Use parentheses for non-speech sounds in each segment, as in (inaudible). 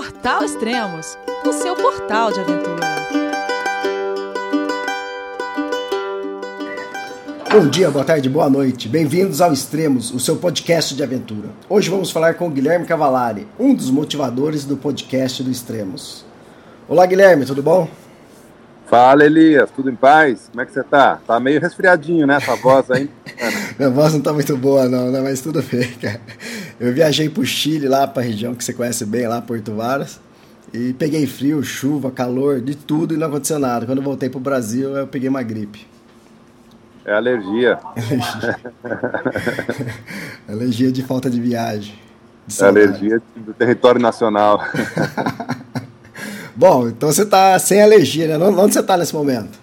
Portal Extremos, o seu portal de aventura. Bom dia, boa tarde, boa noite. Bem-vindos ao Extremos, o seu podcast de aventura. Hoje vamos falar com o Guilherme Cavalari, um dos motivadores do podcast do Extremos. Olá, Guilherme, tudo bom? Fala, Elias, tudo em paz? Como é que você tá? Tá meio resfriadinho, né? Essa voz aí. (laughs) Minha voz não tá muito boa, não, né? Mas tudo bem, cara. Eu viajei pro Chile, lá pra região que você conhece bem, lá, Porto Varas. E peguei frio, chuva, calor, de tudo e não aconteceu nada. Quando voltei pro Brasil, eu peguei uma gripe. É alergia. alergia (laughs) de falta de viagem. De é alergia do território nacional. (laughs) Bom, então você está sem alergia, né? Onde você está nesse momento?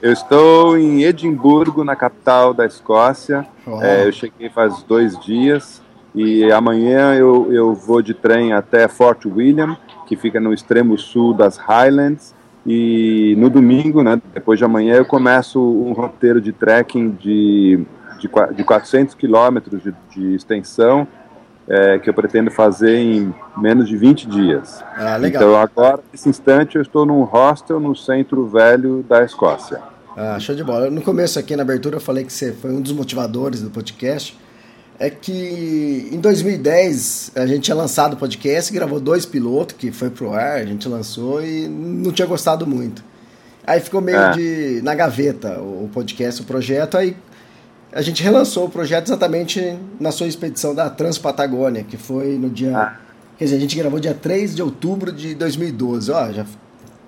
Eu estou em Edimburgo, na capital da Escócia. É, eu cheguei faz dois dias e amanhã eu, eu vou de trem até Fort William, que fica no extremo sul das Highlands. E no domingo, né, depois de amanhã, eu começo um roteiro de trekking de, de, de 400 quilômetros de, de extensão é, que eu pretendo fazer em menos de 20 dias. Ah, legal. Então agora, nesse instante, eu estou num hostel no centro velho da Escócia. Ah, show de bola. No começo aqui na abertura eu falei que você foi um dos motivadores do podcast. É que em 2010 a gente tinha lançado o podcast, gravou dois pilotos que foi pro ar, a gente lançou e não tinha gostado muito. Aí ficou meio é. de na gaveta o podcast, o projeto. Aí a gente relançou o projeto exatamente na sua expedição da Transpatagônia, que foi no dia. Ah. Quer dizer, a gente gravou dia 3 de outubro de 2012. Ó, já.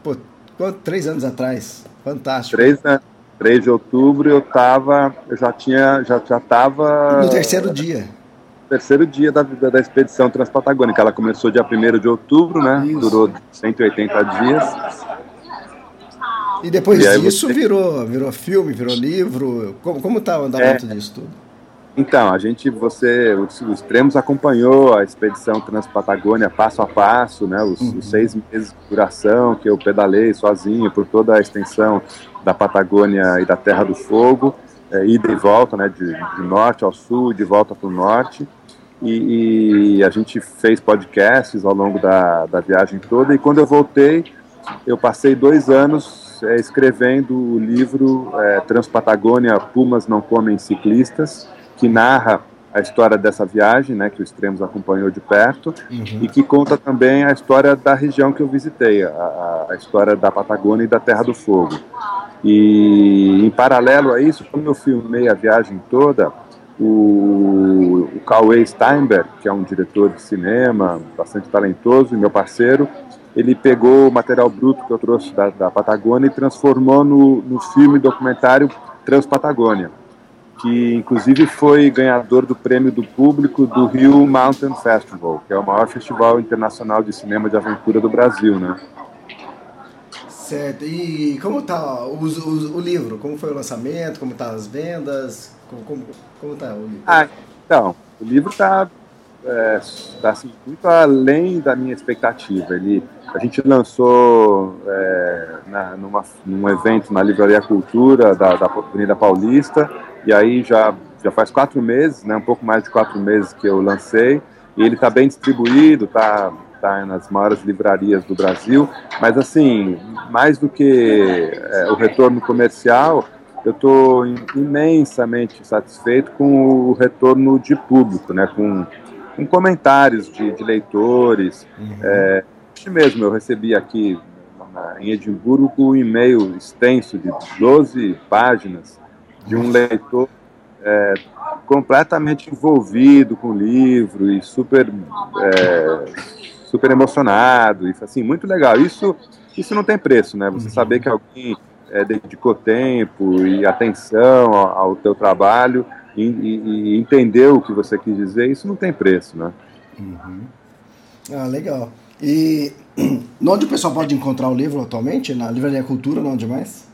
Pô, quanto, três anos atrás. Fantástico. Três anos. 3 de outubro eu tava. Eu já tinha. Já, já tava. No terceiro dia. Terceiro dia da, da, da expedição Transpatagônica. Ela começou dia 1 de outubro, né? Isso. Durou 180 dias. E depois e disso você... virou, virou filme, virou livro. Como, como tá o andamento é. disso tudo? Então, a gente, você, os, os acompanhou a expedição Transpatagônia passo a passo, né? Os, uhum. os, seis meses de duração que eu pedalei sozinho por toda a extensão da Patagônia e da Terra do Fogo, é, ida e volta, né? De, de norte ao sul, de volta para o norte. E, e, a gente fez podcasts ao longo da, da viagem toda. E quando eu voltei, eu passei dois anos é, escrevendo o livro é, Transpatagônia Pumas Não Comem Ciclistas, que narra a história dessa viagem, né, que o Extremos acompanhou de perto, uhum. e que conta também a história da região que eu visitei, a, a, história da Patagônia e da Terra do Fogo. E em paralelo a isso, como eu filmei a viagem toda, o, o Cauê Steinberg, que é um diretor de cinema bastante talentoso e meu parceiro, ele pegou o material bruto que eu trouxe da, da Patagônia e transformou no, no filme documentário Transpatagônia, que inclusive foi ganhador do prêmio do público do Rio Mountain Festival, que é o maior festival internacional de cinema de aventura do Brasil, né? Certo. E como tá o, o, o livro? Como foi o lançamento? Como tá as vendas? Como, como, como tá o livro? Ah, então, o livro está é, tá, assim, muito além da minha expectativa. Ele a gente lançou é, na, numa, num evento na Livraria Cultura da, da Avenida Paulista, e aí já, já faz quatro meses, né, um pouco mais de quatro meses que eu lancei, e ele está bem distribuído, está tá nas maiores livrarias do Brasil, mas assim, mais do que é, o retorno comercial, eu estou imensamente satisfeito com o retorno de público, né, com, com comentários de, de leitores, uhum. é, Hoje mesmo eu recebi aqui em Edimburgo um e-mail extenso de 12 páginas de um leitor é, completamente envolvido com o livro e super é, super emocionado e assim muito legal isso isso não tem preço né você saber que alguém é, dedicou tempo e atenção ao, ao teu trabalho e, e, e, entendeu o que você quis dizer isso não tem preço né uhum. ah legal e (clears throat) onde o pessoal pode encontrar o livro atualmente? Na Livraria Cultura, onde mais?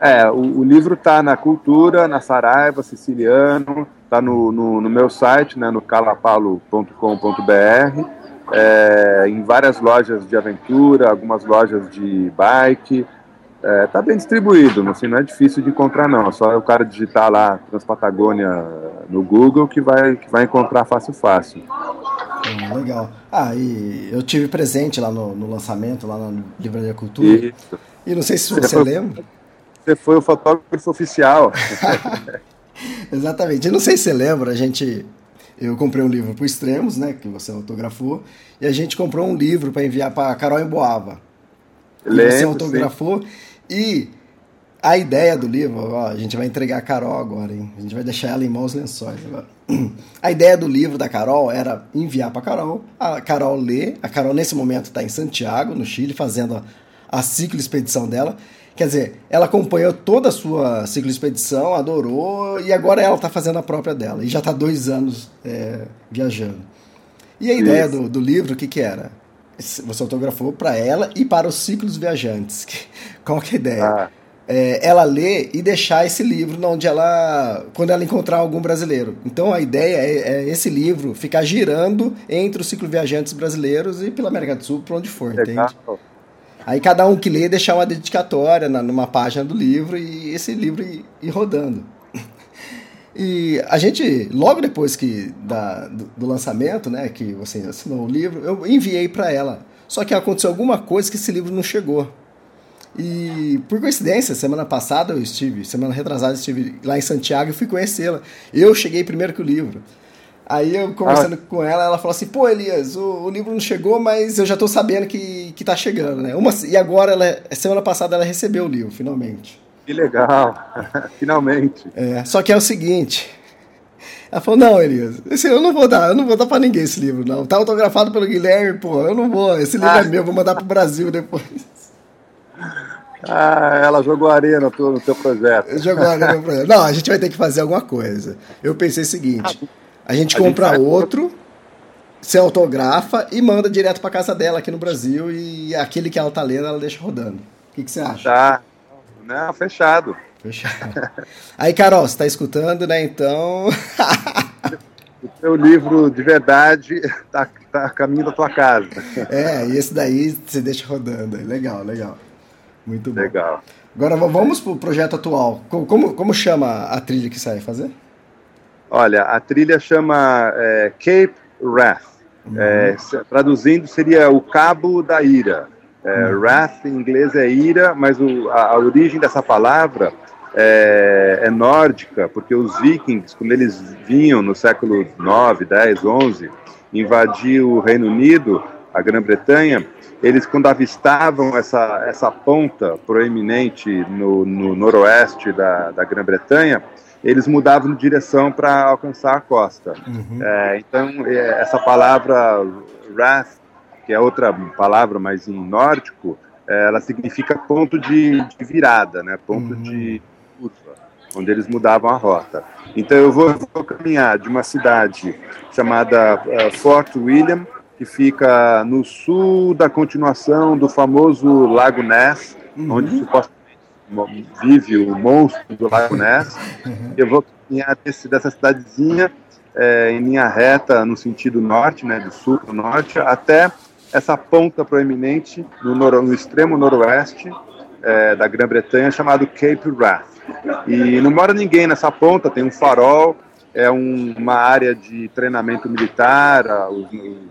É, o, o livro está na Cultura, na Saraiva, Siciliano, está no, no, no, meu site, né, no calapalo.com.br, é, em várias lojas de aventura, algumas lojas de bike, está é, tá bem distribuído, assim, não é difícil de encontrar não, é só o cara digitar lá Transpatagônia no Google que vai, que vai encontrar fácil fácil. Hum, legal. Ah, e eu tive presente lá no, no lançamento, lá na Livraria Cultura. Isso. E não sei se você, você lembra. Você foi o fotógrafo oficial. (laughs) Exatamente. E não sei se você lembra, a gente. Eu comprei um livro para Extremos, né? Que você autografou. E a gente comprou um livro para enviar para Carol Emboava. Lembro, você autografou. Sim. E a ideia do livro, ó, a gente vai entregar a Carol agora, hein? A gente vai deixar ela em mãos lençóis agora. (clears throat) A ideia do livro da Carol era enviar para Carol, a Carol lê. A Carol, nesse momento, está em Santiago, no Chile, fazendo a, a ciclo expedição dela. Quer dizer, ela acompanhou toda a sua ciclo expedição, adorou, e agora ela está fazendo a própria dela. E já está dois anos é, viajando. E a ideia do, do, livro, o que, que era? Você autografou para ela e para os ciclos viajantes. (laughs) Qual que é a ideia? Ah. É, ela ler e deixar esse livro onde ela. quando ela encontrar algum brasileiro. Então a ideia é, é esse livro ficar girando entre os ciclo viajantes brasileiros e pela América do Sul, para onde for, Legal. entende? Aí cada um que lê deixar uma dedicatória na, numa página do livro e esse livro ir, ir rodando. (laughs) E a gente, logo depois que da, do, do, lançamento, né, que você assinou o livro, eu enviei para ela. Só que aconteceu alguma coisa que esse livro não chegou. E por coincidência, semana passada eu estive, semana retrasada eu estive lá em Santiago e fui conhecê-la. Eu cheguei primeiro que o livro. Aí eu conversando ah. com ela, ela falou assim: pô, Elias, o, o, livro não chegou, mas eu já tô sabendo que, que tá chegando, né? Uma, e agora, ela, semana passada, ela recebeu o livro, finalmente. Que legal, (laughs) finalmente. É, só que é o seguinte. Ela falou: não, Elias, esse, eu não vou dar, eu não vou dar pra ninguém esse livro, não. Tá autografado pelo Guilherme, pô, eu não vou. Esse livro é ah. é meu, vou mandar pro Brasil depois. Ah, ela jogou areia no teu, no teu projeto. Jogou areia no projeto. Não, a gente vai ter que fazer alguma coisa. Eu pensei o seguinte. Ah, a gente a compra gente outro, se autografa e manda direto para casa dela aqui no Brasil e aquele que ela tá lendo ela deixa rodando. O que, que você acha? Tá. Não, fechado. Fechado. (laughs) Aí, Carol, você tá escutando, né? Então. (laughs) o seu livro de verdade tá, tá a caminho da tua casa. É, e esse daí você deixa rodando. Legal, legal. Muito bom. Legal. Agora vamos pro projeto atual. Como, como chama a trilha que você vai fazer? Olha, a trilha chama é, Cape Wrath. Uhum. É, traduzindo, seria o Cabo da Ira. É, uhum. Wrath em inglês é ira, mas o, a, a, origem dessa palavra é, é, nórdica, porque os vikings, quando eles vinham no século 9, 10, 11, invadir o Reino Unido, a Grã-Bretanha, eles quando avistavam essa, essa ponta proeminente no, no noroeste da, da Grã-Bretanha, eles mudavam de direção para alcançar a costa. Uhum. É, então, é, essa palavra wrath, que é outra palavra, mas em nórdico, é, ela significa ponto de, de virada, né? ponto uhum. de curva, onde eles mudavam a rota. Então, eu vou, vou caminhar de uma cidade chamada uh, Fort William, que fica no sul da continuação do famoso Lago Ness, uhum. onde supostamente vive o monstro do Lago Ness. Uhum. Eu vou caminhar desse, dessa cidadezinha é, em linha reta no sentido norte, né, do sul para o norte, até essa ponta proeminente no, noro, no extremo noroeste é, da Grã-Bretanha, chamado Cape Wrath. E não mora ninguém nessa ponta, tem um farol, é um, uma área de treinamento militar, os,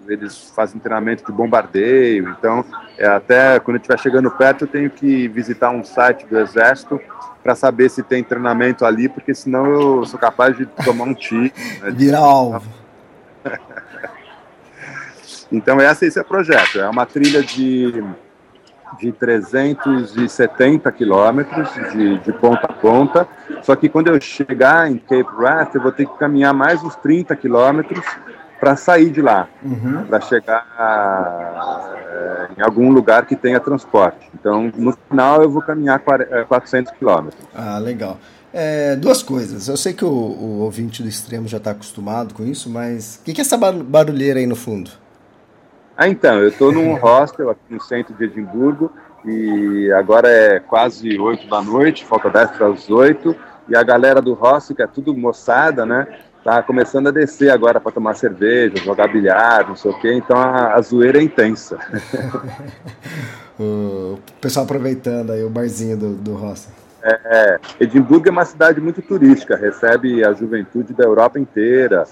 eles fazem treinamento de bombardeio, então é, até quando estiver chegando perto eu tenho que visitar um site do Exército para saber se tem treinamento ali, porque senão eu sou capaz de tomar um tiro. Né, (laughs) Virar alvo. (laughs) então esse, esse é o projeto, é uma trilha de de 370 quilômetros de, de, ponta a ponta. Só que quando eu chegar em Cape Wrath, eu vou ter que caminhar mais uns 30 quilômetros para sair de lá, uhum. para chegar é, em algum lugar que tenha transporte. Então, no final, eu vou caminhar 400 eh, quilômetros. Ah, legal. É, duas coisas. Eu sei que o, o ouvinte do extremo já está acostumado com isso, mas o que, que é essa barulheira aí no fundo? Ah, então, eu estou num hostel aqui no centro de Edimburgo e agora é quase 8 da noite, falta 10 para as 8, e a galera do hostel, que é tudo moçada, né, tá começando a descer agora para tomar cerveja, jogar bilhar, não sei o quê, então a, a zoeira é intensa. (laughs) o pessoal aproveitando aí o barzinho do, do hostel. É, é, Edimburgo é uma cidade muito turística, recebe a juventude da Europa inteira.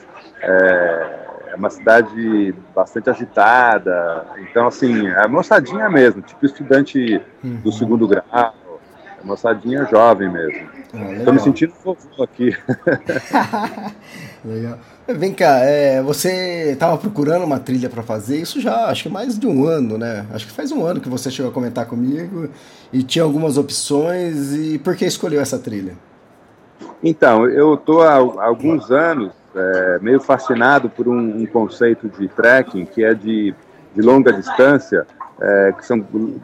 É, é uma cidade bastante agitada. Então, assim, é moçadinha mesmo, tipo estudante uhum. do segundo grau. É moçadinha jovem mesmo. Estou ah, me sentindo vovô aqui. (laughs) legal. Vem cá, é, você estava procurando uma trilha para fazer, isso já acho que mais de um ano, né? Acho que faz um ano que você chegou a comentar comigo e tinha algumas opções. E por que escolheu essa trilha? Então, eu estou há alguns anos é, meio fascinado por um, um, conceito de trekking que é de, de longa distância, é, que são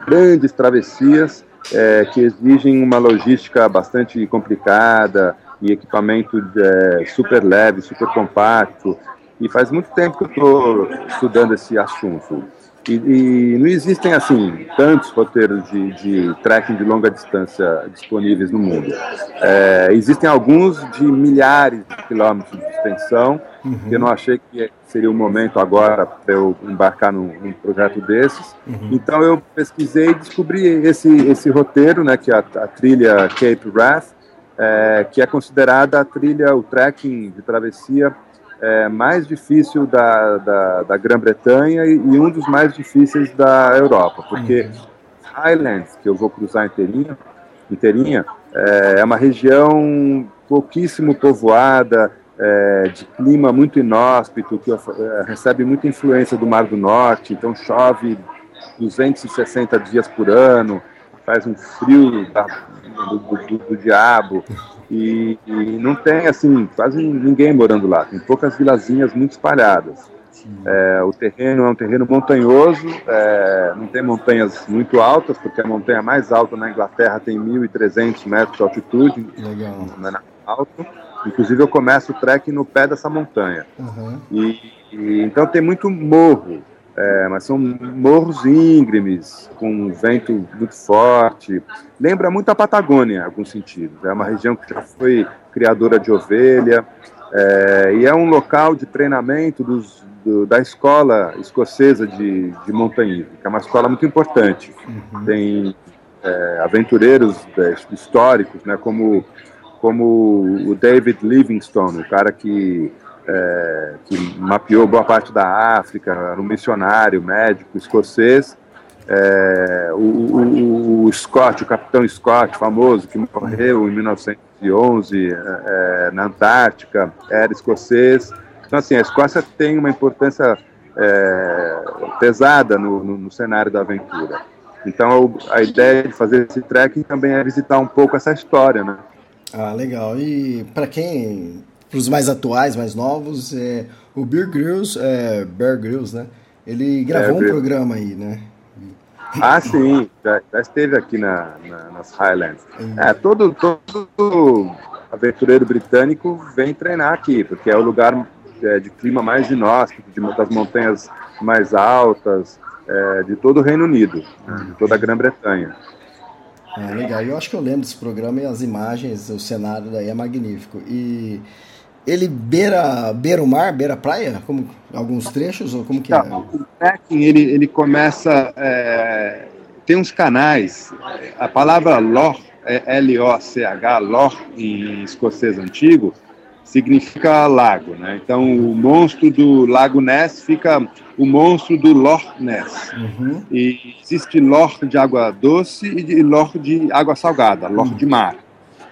grandes travessias é, que exigem uma logística bastante complicada e equipamento é, super leve, super compacto. E faz muito tempo que eu estou estudando esse assunto. E, e, não existem, assim, tantos roteiros de, de trekking de longa distância disponíveis no mundo. É, existem alguns de milhares de quilômetros de extensão, uhum. que eu não achei que seria o momento agora para eu embarcar num, num projeto desses. Uhum. Então eu pesquisei e descobri esse, esse roteiro, né, que é a, a trilha Cape Wrath, é, que é considerada a trilha, o trekking de travessia é, mais difícil da, da, da Grã-Bretanha e, e, um dos mais difíceis da Europa, porque. Highlands, que eu vou cruzar inteirinha, inteirinha é, é uma região pouquíssimo povoada, é, de clima muito inóspito, que é, recebe muita influência do Mar do Norte, então chove 260 dias por ano, faz um frio da, do, do, do, diabo. E, e, não tem, assim, quase ninguém morando lá. Tem poucas vilazinhas muito espalhadas. É, o terreno é um terreno montanhoso, é, não tem montanhas muito altas, porque a montanha mais alta na Inglaterra tem 1.300 metros de altitude. Legal. Não é alto. Inclusive, eu começo o trek no pé dessa montanha. Uhum. E, e, então, tem muito morro. É, mas são morros íngremes, com um vento muito forte. Lembra muito a Patagônia, em alguns sentidos. É uma região que já foi criadora de ovelha, é, e é um local de treinamento dos, do, da escola escocesa de, de montanhismo, que é uma escola muito importante. Uhum. Tem é, aventureiros é, históricos, né, como, como o David Livingstone, o cara que é, que mapeou boa parte da África, era um missionário, médico escocês. É, o, o, o, Scott, o capitão Scott, famoso, que morreu em 1911 é, é, na Antártica, era escocês. Então, assim, a Escócia tem uma importância é, pesada no, no, no, cenário da aventura. Então, a ideia de fazer esse trekking também é visitar um pouco essa história, né? Ah, legal. E para quem para os mais atuais, mais novos, é, o Bear Grylls, é, Bear Grylls, né? Ele gravou é, um programa aí, né? Ah, sim, já, já esteve aqui na, na, nas Highlands. É, todo, todo aventureiro britânico vem treinar aqui, porque é o lugar é, de clima mais inóspito, de, das montanhas mais altas, é, de todo o Reino Unido, né, de toda a Grã-Bretanha. Ah, legal. Eu acho que eu lembro desse programa e as imagens, o cenário daí é magnífico. E ele beira, beira o mar, beira a praia? Como, alguns trechos? Ou como que é? O trekking, ele, ele começa... É, tem uns canais. A palavra loch, é L-O-C-H, loch em escocês antigo, significa lago, né? Então, o monstro do Lago Ness fica o monstro do Loch Ness. Uhum. E existe Loch de água doce e de Loch de água salgada, Loch uhum. de mar.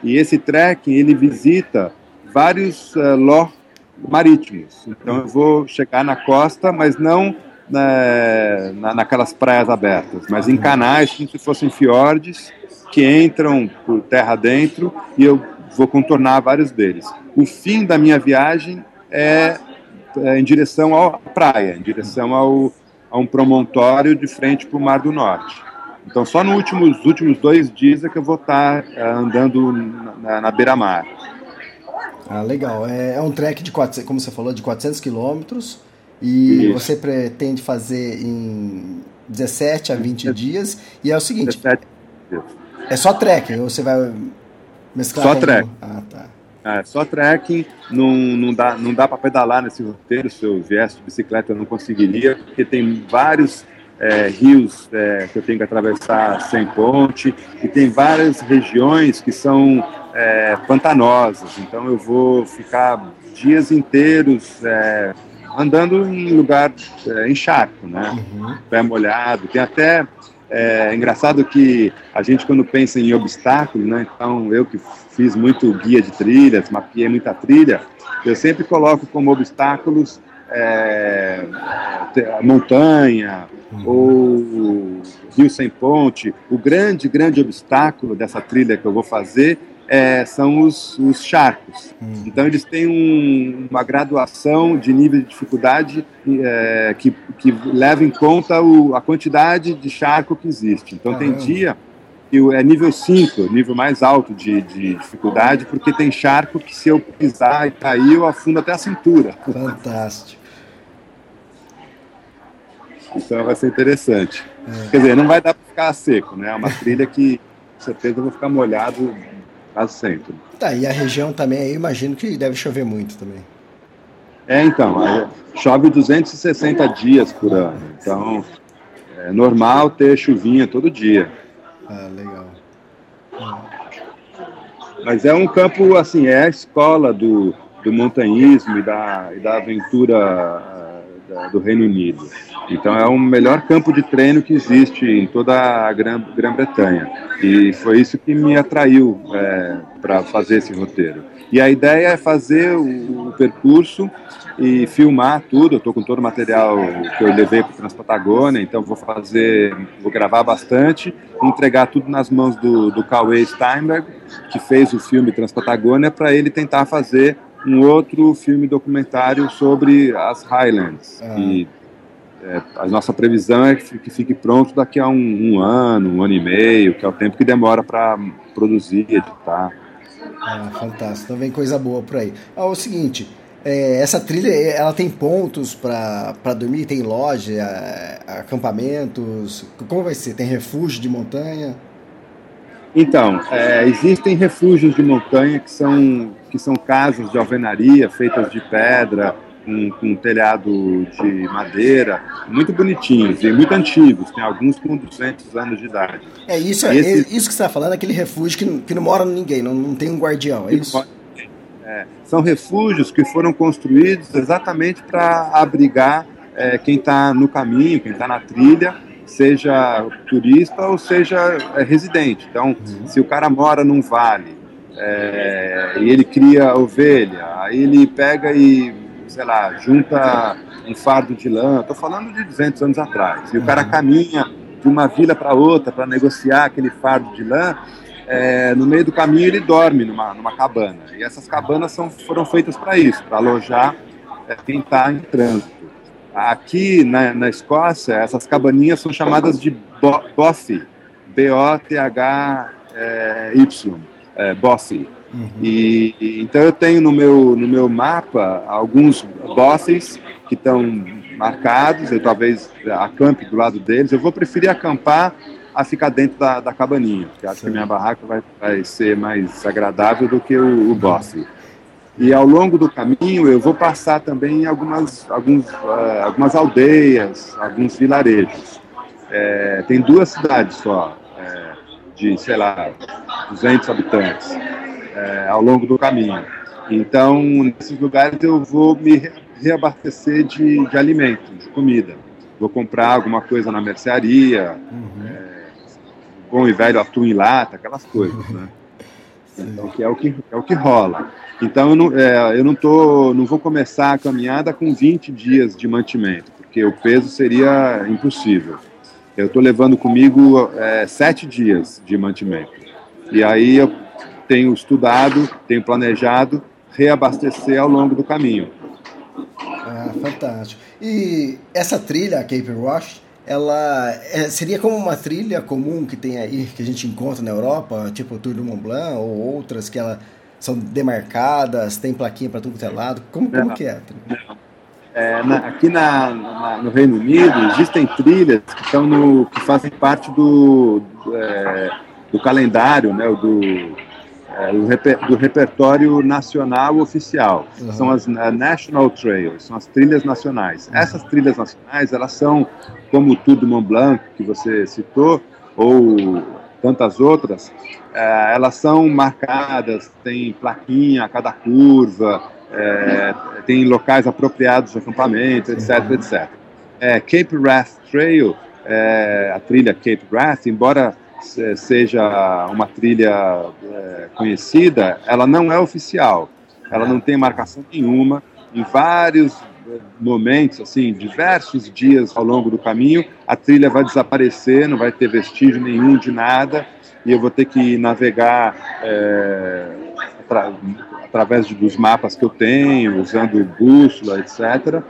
E esse trekking, ele visita vários uh, ló marítimos. Então eu vou chegar na costa, mas não né, na, naquelas praias abertas, mas em canais como se fossem fiordes que entram por terra dentro e eu vou contornar vários deles. O fim da minha viagem é, é em direção à praia, em direção ao, a um promontório de frente para o Mar do Norte. Então, só nos últimos, últimos dois dias é que eu vou estar uh, andando na, na beira-mar. Ah, legal. É, é um trek de, 400, como você falou, de 400 quilômetros e Isso. você pretende fazer em 17 a 20 dias. E é o seguinte: é só trekking você vai mesclar? Só trekking. Ah, tá. É, só trekking, não, não dá, não dá para pedalar nesse roteiro. Se eu viesse de bicicleta, eu não conseguiria, porque tem vários é, rios é, que eu tenho que atravessar sem ponte, e tem várias regiões que são é, pantanosas. Então eu vou ficar dias inteiros é, andando em lugar é, encharco, né? Uhum. Pé molhado. Tem até é engraçado que a gente, quando pensa em obstáculos, né, então eu que fiz muito guia de trilhas, mapeei muita trilha, eu sempre coloco como obstáculos é, a montanha uhum. ou rio sem ponte. O grande, grande obstáculo dessa trilha que eu vou fazer é, são os, os charcos. Hum. Então, eles têm um, uma graduação de nível de dificuldade é, que, que leva em conta o, a quantidade de charco que existe. Então, tem dia que é nível 5, nível mais alto de, de, dificuldade, porque tem charco que se eu pisar e cair, eu afundo até a cintura. Fantástico. Então vai ser interessante. É. Quer dizer, não vai dar para ficar seco, né? É uma trilha que com certeza eu vou ficar molhado quase sempre. Tá, e a região também, aí imagino que deve chover muito também. É, então, chove 260 dias por ano. Então, é normal ter chuvinha todo dia. Ah, legal. Mas é um campo, assim, é a escola do, do montanhismo e da, e da aventura do Reino Unido. Então é o melhor campo de treino que existe em toda a Grã-Bretanha. E foi isso que me atraiu é, para fazer esse roteiro. E a ideia é fazer o, o percurso e filmar tudo. Eu estou com todo o material que eu levei para Transpatagônia, então vou fazer, vou gravar bastante, entregar tudo nas mãos do, do Cauê Steinberg, que fez o filme Transpatagônia, para ele tentar fazer um outro filme documentário sobre as Highlands. Ah. E é, a nossa previsão é que fique pronto daqui a um, um, ano, um ano e meio, que é o tempo que demora para produzir, editar. Ah, fantástico. Então vem coisa boa por aí. Ah, o seguinte, é, essa trilha ela tem pontos para dormir, tem loja, é, acampamentos. Como vai ser? Tem refúgio de montanha? Então, é, existem refúgios de montanha que são, que são casas de alvenaria feitas de pedra, com, com telhado de madeira, muito bonitinhos e muito antigos, tem alguns com 200 anos de idade. É isso, é, Esse, é isso que você está falando, aquele refúgio que, que não mora ninguém, não, não tem um guardião, é isso? É, são refúgios que foram construídos exatamente para abrigar é, quem está no caminho, quem está na trilha, seja turista ou seja é, residente. Então, uhum. se o cara mora num vale é, e ele cria ovelha, aí ele pega e sei lá, junta um fardo de lã, estou falando de 200 anos atrás, e o cara caminha de uma vila para outra para negociar aquele fardo de lã, é, no meio do caminho ele dorme numa, numa cabana. E essas cabanas são, foram feitas para isso, para alojar é, quem está em trânsito. Aqui na, na Escócia, essas cabaninhas são chamadas de Bothy, B-O-T-H-Y, é, Bothy. Uhum. E, e, então eu tenho no meu, no meu mapa alguns bosses que estão marcados, eu talvez acampe do lado deles. Eu vou preferir acampar a ficar dentro da, da cabaninha, porque acho Sim. que minha barraca vai, vai ser mais agradável do que o, o bosse. E ao longo do caminho eu vou passar também algumas, alguns, uh, algumas aldeias, alguns vilarejos. É, tem duas cidades só, é, de, sei lá, 200 habitantes é, ao longo do caminho. Então, nesses lugares eu vou me reabastecer de, de alimento, de comida. Vou comprar alguma coisa na mercearia, uhum. bom e velho atum em lata, aquelas coisas, né? Então, que é o que é o que rola. Então eu não, é, eu não tô, não vou começar a caminhada com 20 dias de mantimento, porque o peso seria impossível. Eu estou levando comigo é, sete dias de mantimento. E aí eu tenho estudado, tenho planejado reabastecer ao longo do caminho. Ah, fantástico. E essa trilha, a Cape Rush, ela é, seria como uma trilha comum que tem aí, que a gente encontra na Europa, tipo o Tour do Mont Blanc, ou outras que ela são demarcadas, tem plaquinha para tudo que é lado? Como, como que é? é na, aqui na, na, no Reino Unido existem trilhas que, estão no, que fazem parte do, do, é, do calendário, né, do, é, do, reper, do, repertório nacional oficial. Uhum. São as uh, National Trails, são as trilhas nacionais. Essas trilhas nacionais, elas são, como o Tour Mont Blanc, que você citou, ou tantas outras, uh, elas são marcadas, tem plaquinha a cada curva, é, tem locais apropriados de acampamento, etc, etc. É, Cape Wrath Trail, é, a trilha Cape Wrath, embora seja uma trilha é, conhecida, ela não é oficial. Ela não tem marcação nenhuma. Em vários é, momentos, assim, diversos dias ao longo do caminho, a trilha vai desaparecer, não vai ter vestígio nenhum de nada, e eu vou ter que navegar é, atra através dos mapas que eu tenho, usando bússola, etc.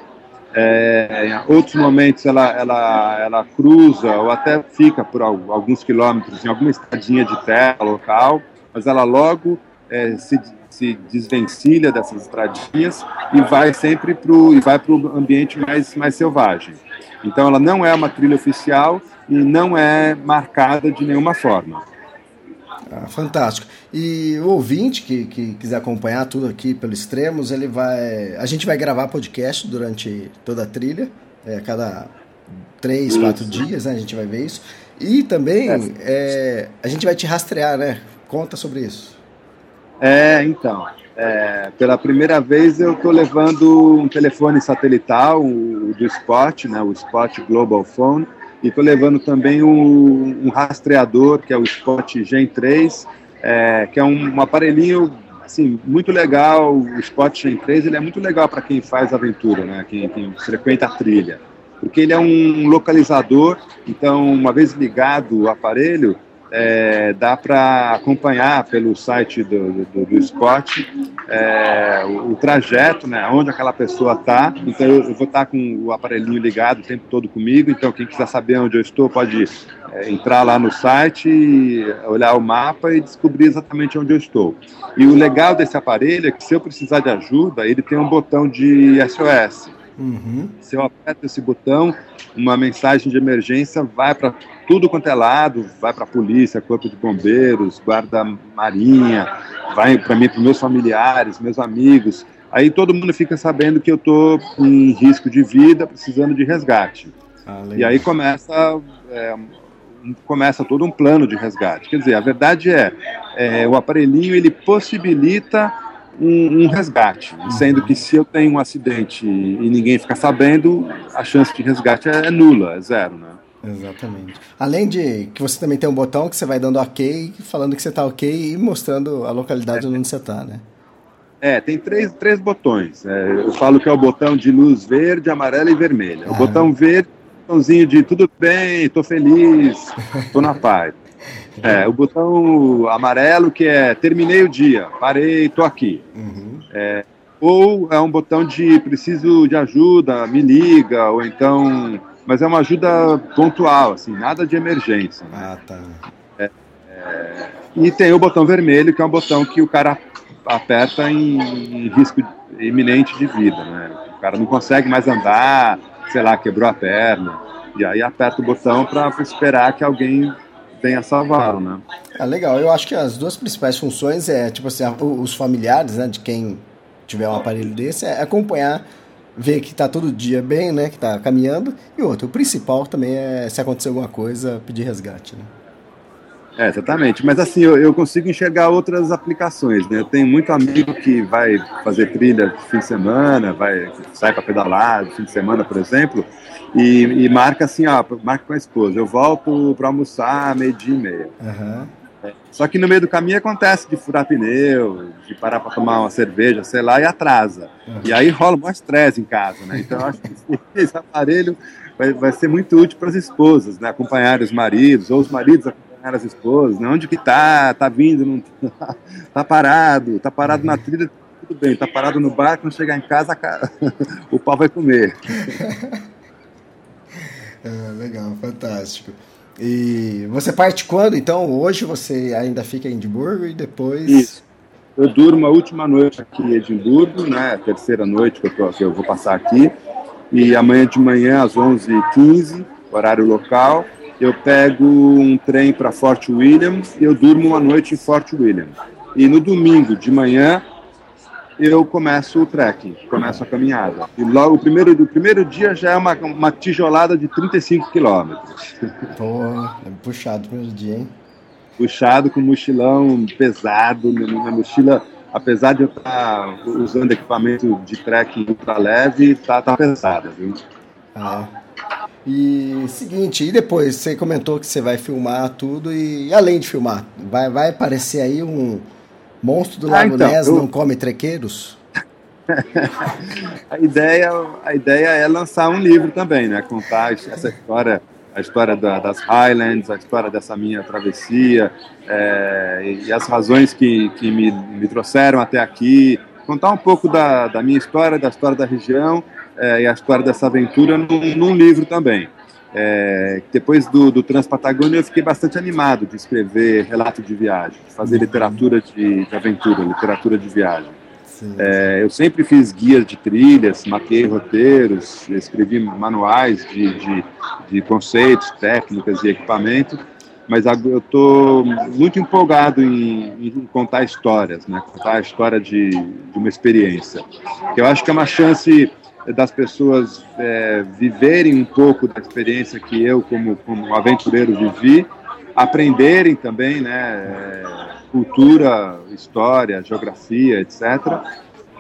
É, em outros momentos ela, ela, ela cruza ou até fica por alguns quilômetros em alguma estradinha de terra local, mas ela logo é, se, se desvencilha dessas estradinhas e vai sempre para o ambiente mais, mais selvagem. Então ela não é uma trilha oficial e não é marcada de nenhuma forma. Ah, fantástico. E o ouvinte que, que quiser acompanhar tudo aqui pelo Extremos, ele vai. A gente vai gravar podcast durante toda a trilha, é, cada três, isso. quatro dias, né? A gente vai ver isso. E também é. É, a gente vai te rastrear, né? Conta sobre isso. É, então. É, pela primeira vez eu estou levando um telefone satelital, o, do Spot, né, o Spot Global Phone, e estou levando também um, um, rastreador, que é o Spot Gen 3, é, que é um, um, aparelhinho assim, muito legal. O Spot Gen 3 ele é muito legal para quem faz aventura, né? quem, quem frequenta a trilha. Porque ele é um localizador, então, uma vez ligado o aparelho, é, dá para acompanhar pelo site do, do, do Spot é, o, o, trajeto, né, onde aquela pessoa está. Então eu, eu, vou estar tá com o aparelhinho ligado o tempo todo comigo. Então quem quiser saber onde eu estou pode é, entrar lá no site, olhar o mapa e descobrir exatamente onde eu estou. E o legal desse aparelho é que se eu precisar de ajuda, ele tem um botão de SOS. Uhum. Se eu aperto esse botão, uma mensagem de emergência vai para tudo quanto é lado, vai para a polícia, corpo de bombeiros, guarda marinha, vai para mim, para meus familiares, meus amigos. Aí todo mundo fica sabendo que eu estou em risco de vida, precisando de resgate. Ah, e aí começa é, começa todo um plano de resgate. Quer dizer, a verdade é, é o aparelhinho ele possibilita um, um, resgate, sendo que se eu tenho um acidente e ninguém fica sabendo, a chance de resgate é, nula, é zero, né? Exatamente. Além de que você também tem um botão que você vai dando ok, falando que você está ok e mostrando a localidade é. onde você está, né? É, tem três, três botões. É, eu falo que é o botão de luz verde, amarela e vermelha. Ah. O botão verde, botãozinho de tudo bem, estou feliz, estou na paz. É, o botão amarelo que é terminei o dia, parei, estou aqui. Uhum. É, ou é um botão de preciso de ajuda, me liga, ou então. Mas é uma ajuda pontual, assim, nada de emergência. Né? Ah, tá. É, é, e tem o botão vermelho, que é um botão que o cara aperta em, em risco iminente de vida, né? O cara não consegue mais andar, sei lá, quebrou a perna. E aí aperta o botão para esperar que alguém tenha salvado, né? Ah, legal. Eu acho que as duas principais funções é, tipo assim, os familiares, né, de quem tiver um aparelho desse, é acompanhar, ver que está todo dia bem, né, que está caminhando. E outro, o principal também é, se acontecer alguma coisa, pedir resgate, né? É, exatamente. Mas assim, eu, eu, consigo enxergar outras aplicações, né? Eu tenho muito amigo que vai fazer trilha fim de semana, vai sai para pedalar fim de semana, por exemplo, e, e, marca assim, ó, marca com a esposa. Eu volto para almoçar meio-dia e meia. Uhum. Só que no meio do caminho acontece de furar pneu, de parar para tomar uma cerveja, sei lá, e atrasa. E aí rola um estresse em casa, né? Então eu acho que esse (laughs) aparelho vai, vai ser muito útil para as esposas, né? Acompanhar os maridos, ou os maridos acompanhar as esposas, né? Onde que tá? Tá vindo? Não tá, (laughs) tá parado? Tá parado na trilha? Tudo bem. Tá parado no bar, quando chegar em casa, (laughs) o pau vai comer. É, legal, fantástico. E você parte quando? Então, hoje você ainda fica em Edimburgo e depois. Isso. Eu durmo a última noite aqui em Edimburgo, né? A terceira noite que eu, tô, que eu vou passar aqui. E amanhã de manhã, às 11h15, horário local, eu pego um trem para Fort William e eu durmo uma noite em Fort William. E no domingo de manhã, eu começo o trekking, começo a caminhada. E logo o primeiro, o primeiro dia já é uma, uma tijolada de 35 quilômetros. Pô, é puxado o primeiro dia, hein? Puxado com mochilão pesado, minha mochila apesar de eu estar tá usando equipamento de trekking ultra leve, tá, tá pesada, viu? Ah. E seguinte, e depois você comentou que você vai filmar tudo e além de filmar, vai, vai aparecer aí um monstro do ah, Lago ah, então, Ness eu... não come trequeiros? (laughs) a ideia, a ideia é lançar um livro também, né? Contar essa história, a história da, das Highlands, a história dessa minha travessia é, e as razões que, que me, me trouxeram até aqui. Contar um pouco da, da minha história, da história da região é, e a história dessa aventura num, num livro também. É, depois do, do Transpatagônia eu fiquei bastante animado de escrever relato de viagem, de fazer literatura de, de aventura, literatura de viagem. É, eu sempre fiz guias de trilhas, mapeei roteiros, escrevi manuais de, de, de conceitos, técnicas e equipamento, mas eu estou muito empolgado em, em, contar histórias, né? contar a história de, de uma experiência. Eu acho que é uma chance das pessoas é, viverem um pouco da experiência que eu, como, como aventureiro, vivi, aprenderem também, né, é, cultura, história, geografia, etc.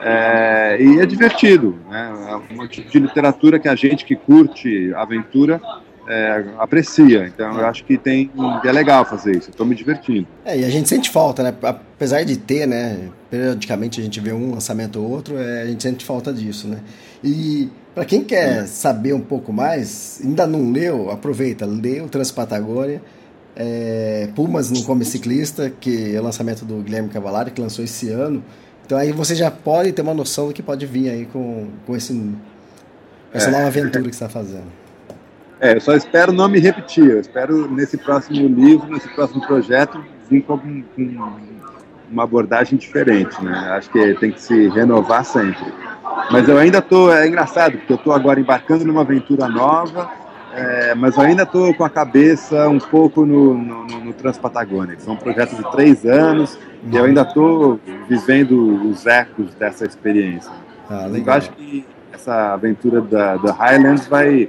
É, e é divertido, né, é um tipo de literatura que a gente que curte aventura é, aprecia. Então eu acho que tem é legal fazer isso. Estou me divertindo. É, e a gente sente falta, né? Apesar de ter, né? Periodicamente a gente vê um lançamento ou outro, é, a gente sente falta disso, né? E para quem quer saber um pouco mais, ainda não leu, aproveita, lê o Transpatagônia. É, Pumas não come ciclista, que é o lançamento do Guilherme Cavalari, que lançou esse ano. Então aí você já pode ter uma noção do que pode vir aí com, com esse, essa é. nova aventura que você está fazendo. É, eu só espero não me repetir. Eu espero nesse próximo livro, nesse próximo projeto, vir com, com uma abordagem diferente, né? Acho que tem que se renovar sempre. Mas eu ainda tô, é engraçado, porque eu tô agora embarcando numa aventura nova, é, mas eu ainda tô com a cabeça um pouco no, no, no Transpatagônia. São projetos de três anos e eu ainda tô vivendo os ecos dessa experiência. Ah. Eu acho que essa aventura da, da Highlands vai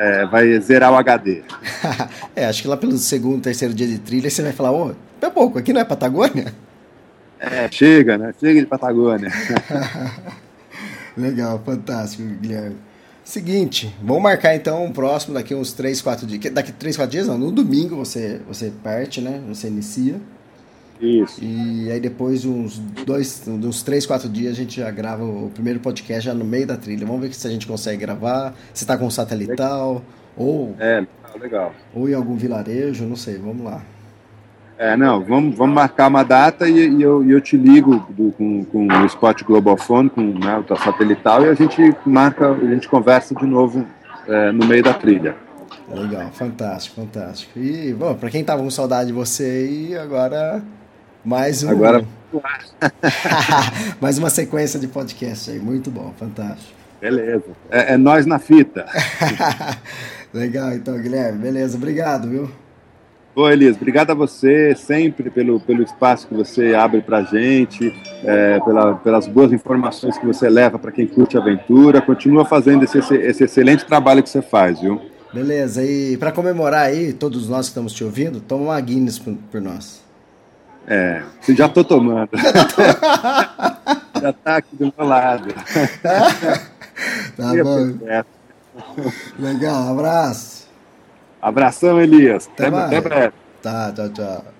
é, vai zerar o HD. (laughs) é, acho que lá pelo segundo, terceiro dia de trilha você vai falar, ô, oh, é pouco, aqui não é Patagônia? É, chega, né? Chega de Patagônia. (laughs) Legal, fantástico, Guilherme. Seguinte, vamos marcar então um próximo daqui uns 3, 4 dias. Daqui 3, 4 dias não, no domingo você, você parte, né? Você inicia. Isso. E aí depois de uns dois, uns três, quatro dias a gente já grava o primeiro podcast já no meio da trilha. Vamos ver se a gente consegue gravar, se está com satelital, legal. ou. É, legal. Ou em algum vilarejo, não sei, vamos lá. É, não, vamos, vamos marcar uma data e, e eu, eu te ligo do, com, com o Spot Global Phone, com né, o satelital, e a gente marca, a gente conversa de novo é, no meio da trilha. Legal, fantástico, fantástico. E, bom, para quem tava com saudade de você aí, agora mais um. Agora. (laughs) mais uma sequência de podcast aí. Muito bom, fantástico. Beleza. É, é nós na fita. (laughs) Legal, então, Guilherme. Beleza, obrigado, viu? Ô, Elias, obrigado a você sempre pelo, pelo espaço que você abre para a gente, é, pela, pelas boas informações que você leva para quem curte a aventura. Continua fazendo esse, esse excelente trabalho que você faz, viu? Beleza, e para comemorar aí, todos nós que estamos te ouvindo, toma uma Guinness por, por nós. É, já tô tomando. (laughs) já tá aqui do meu lado. (laughs) tá bom. Legal, abraço. Abração, Elias. Até, até, até breve. Tá, tchau, tchau.